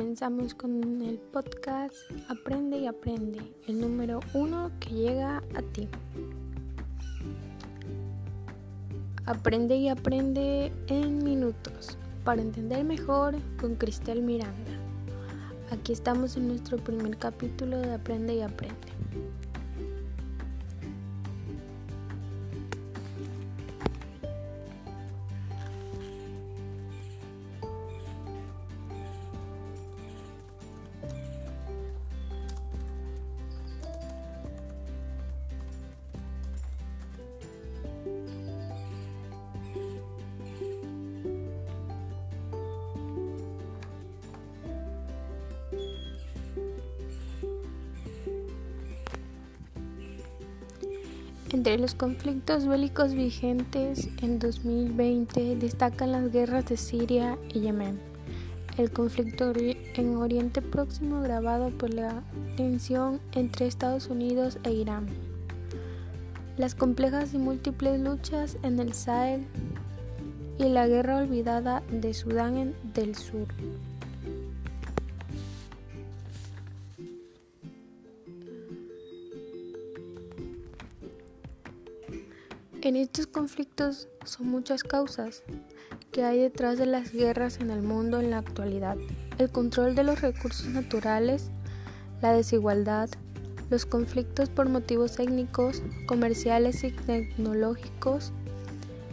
comenzamos con el podcast Aprende y Aprende, el número uno que llega a ti. Aprende y aprende en minutos para entender mejor con Cristel Miranda. Aquí estamos en nuestro primer capítulo de Aprende y Aprende. Entre los conflictos bélicos vigentes en 2020 destacan las guerras de Siria y Yemen, el conflicto en Oriente Próximo agravado por la tensión entre Estados Unidos e Irán, las complejas y múltiples luchas en el Sahel y la guerra olvidada de Sudán del Sur. En estos conflictos son muchas causas que hay detrás de las guerras en el mundo en la actualidad. El control de los recursos naturales, la desigualdad, los conflictos por motivos étnicos, comerciales y tecnológicos,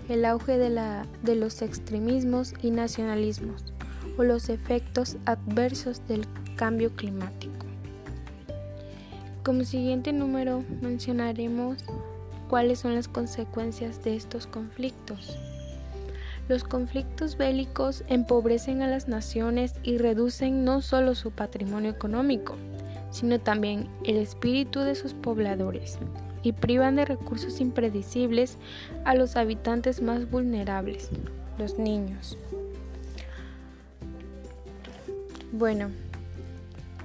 el auge de, los extremismos y nacionalismos o los efectos adversos del cambio climático. Como siguiente número mencionaremos cuáles son las consecuencias de estos conflictos. Los conflictos bélicos empobrecen a las naciones y reducen no solo su patrimonio económico, sino también el espíritu de sus pobladores y privan de recursos impredecibles a los habitantes más vulnerables, los niños. Bueno,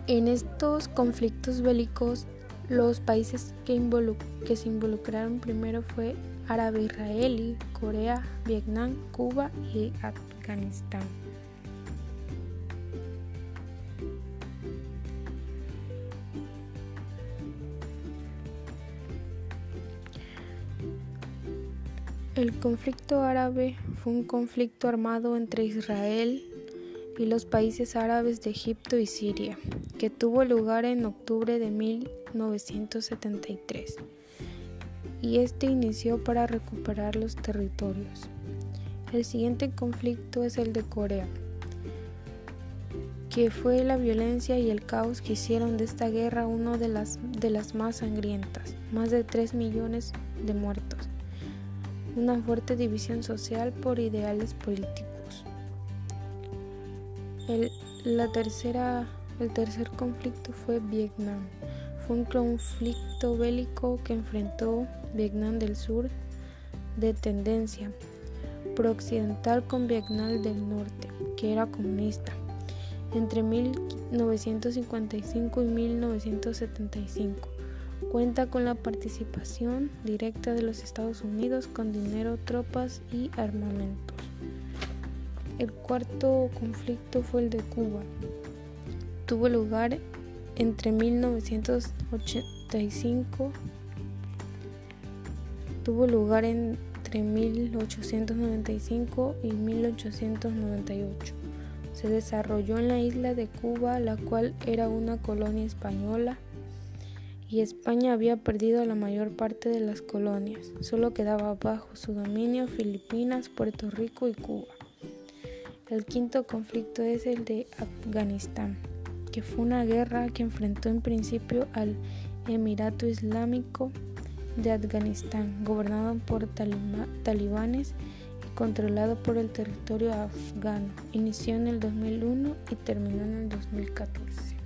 en estos conflictos bélicos los países que, se involucraron primero fue Árabe Israelí, Corea, Vietnam, Cuba y Afganistán. El conflicto árabe fue un conflicto armado entre Israel y los países árabes de Egipto y Siria, que tuvo lugar en octubre de 1973, y este inició para recuperar los territorios. El siguiente conflicto es el de Corea, que fue la violencia y el caos que hicieron de esta guerra una de las, de las más sangrientas, más de 3 millones de muertos, una fuerte división social por ideales políticos. El, la tercera, el tercer conflicto fue Vietnam. Fue un conflicto bélico que enfrentó Vietnam del Sur de tendencia prooccidental con Vietnam del Norte, que era comunista, entre 1955 y 1975. Cuenta con la participación directa de los Estados Unidos con dinero, tropas y armamentos. El cuarto conflicto fue el de Cuba. Tuvo lugar entre 1985 tuvo lugar entre 1895 y 1898. Se desarrolló en la isla de Cuba, la cual era una colonia española, y España había perdido la mayor parte de las colonias. Solo quedaba bajo su dominio Filipinas, Puerto Rico y Cuba. El quinto conflicto es el de Afganistán, que fue una guerra que enfrentó en principio al Emirato Islámico de Afganistán, gobernado por talibanes y controlado por el territorio afgano. Inició en el 2001 y terminó en el 2014.